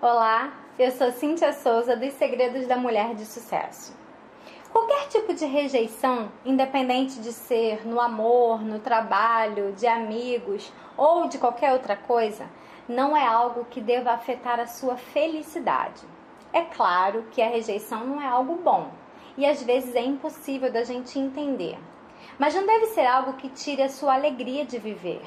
Olá, eu sou Cíntia Souza dos Segredos da Mulher de Sucesso. Qualquer tipo de rejeição, independente de ser no amor, no trabalho, de amigos ou de qualquer outra coisa, não é algo que deva afetar a sua felicidade. É claro que a rejeição não é algo bom e às vezes é impossível da gente entender, mas não deve ser algo que tire a sua alegria de viver.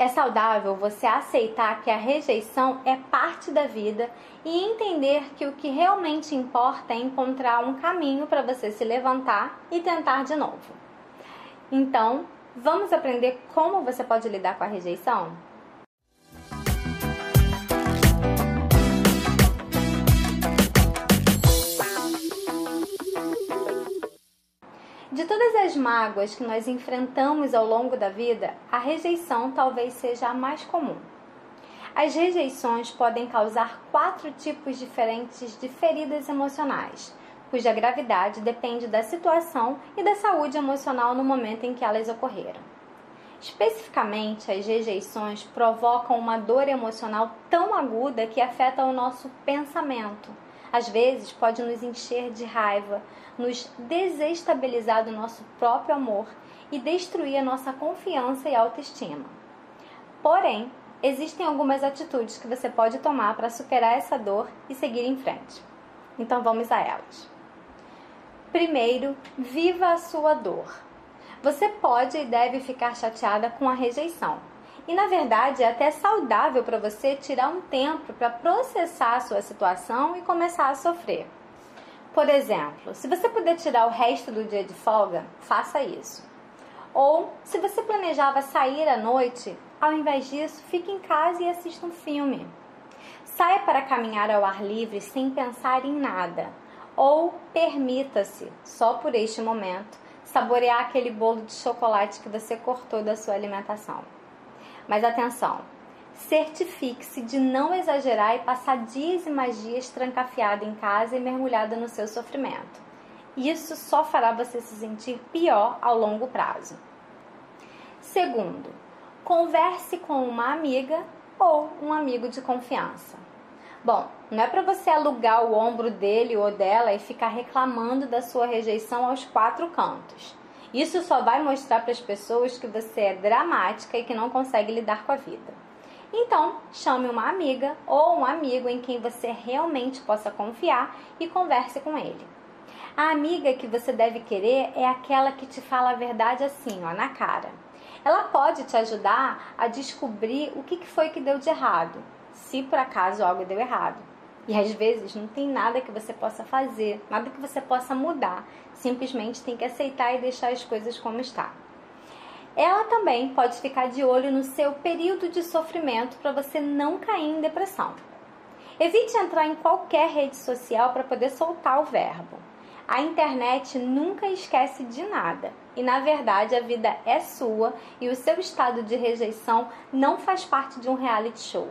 É saudável você aceitar que a rejeição é parte da vida e entender que o que realmente importa é encontrar um caminho para você se levantar e tentar de novo. Então, vamos aprender como você pode lidar com a rejeição? De todas as mágoas que nós enfrentamos ao longo da vida, a rejeição talvez seja a mais comum. As rejeições podem causar quatro tipos diferentes de feridas emocionais, cuja gravidade depende da situação e da saúde emocional no momento em que elas ocorreram. Especificamente, as rejeições provocam uma dor emocional tão aguda que afeta o nosso pensamento às vezes pode nos encher de raiva, nos desestabilizar do nosso próprio amor e destruir a nossa confiança e autoestima. Porém, existem algumas atitudes que você pode tomar para superar essa dor e seguir em frente. Então vamos a elas. Primeiro, viva a sua dor. Você pode e deve ficar chateada com a rejeição, e na verdade é até saudável para você tirar um tempo para processar a sua situação e começar a sofrer. Por exemplo, se você puder tirar o resto do dia de folga, faça isso. Ou, se você planejava sair à noite, ao invés disso, fique em casa e assista um filme. Saia para caminhar ao ar livre sem pensar em nada. Ou permita-se, só por este momento, saborear aquele bolo de chocolate que você cortou da sua alimentação. Mas atenção, certifique-se de não exagerar e passar dias e mais dias trancafiada em casa e mergulhada no seu sofrimento. Isso só fará você se sentir pior ao longo prazo. Segundo, converse com uma amiga ou um amigo de confiança. Bom, não é para você alugar o ombro dele ou dela e ficar reclamando da sua rejeição aos quatro cantos. Isso só vai mostrar para as pessoas que você é dramática e que não consegue lidar com a vida. Então, chame uma amiga ou um amigo em quem você realmente possa confiar e converse com ele. A amiga que você deve querer é aquela que te fala a verdade assim, ó, na cara. Ela pode te ajudar a descobrir o que foi que deu de errado, se por acaso algo deu errado. E às vezes não tem nada que você possa fazer, nada que você possa mudar. Simplesmente tem que aceitar e deixar as coisas como está. Ela também pode ficar de olho no seu período de sofrimento para você não cair em depressão. Evite entrar em qualquer rede social para poder soltar o verbo. A internet nunca esquece de nada e, na verdade, a vida é sua e o seu estado de rejeição não faz parte de um reality show.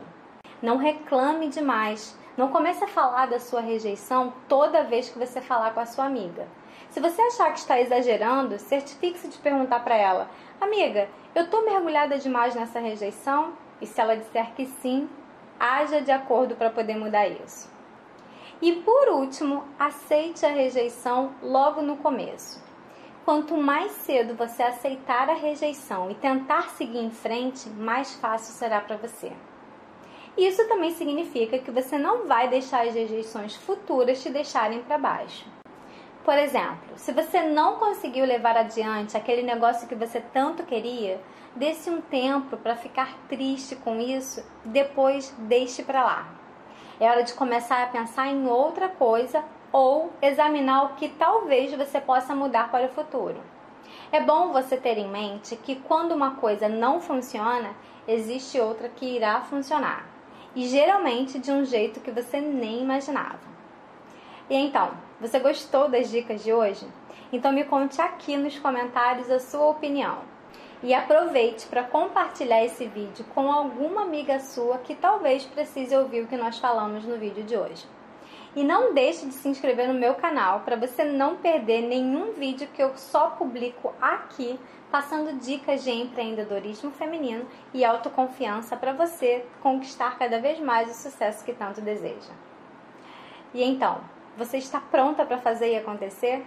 Não reclame demais, não comece a falar da sua rejeição toda vez que você falar com a sua amiga. Se você achar que está exagerando, certifique-se de perguntar para ela: Amiga, eu estou mergulhada demais nessa rejeição? E se ela disser que sim, haja de acordo para poder mudar isso. E por último, aceite a rejeição logo no começo. Quanto mais cedo você aceitar a rejeição e tentar seguir em frente, mais fácil será para você. Isso também significa que você não vai deixar as rejeições futuras te deixarem para baixo. Por exemplo, se você não conseguiu levar adiante aquele negócio que você tanto queria, dê-se um tempo para ficar triste com isso, depois deixe para lá. É hora de começar a pensar em outra coisa ou examinar o que talvez você possa mudar para o futuro. É bom você ter em mente que quando uma coisa não funciona, existe outra que irá funcionar e geralmente de um jeito que você nem imaginava. E então, você gostou das dicas de hoje? Então me conte aqui nos comentários a sua opinião. E aproveite para compartilhar esse vídeo com alguma amiga sua que talvez precise ouvir o que nós falamos no vídeo de hoje. E não deixe de se inscrever no meu canal para você não perder nenhum vídeo que eu só publico aqui, passando dicas de empreendedorismo feminino e autoconfiança para você conquistar cada vez mais o sucesso que tanto deseja. E então, você está pronta para fazer e acontecer?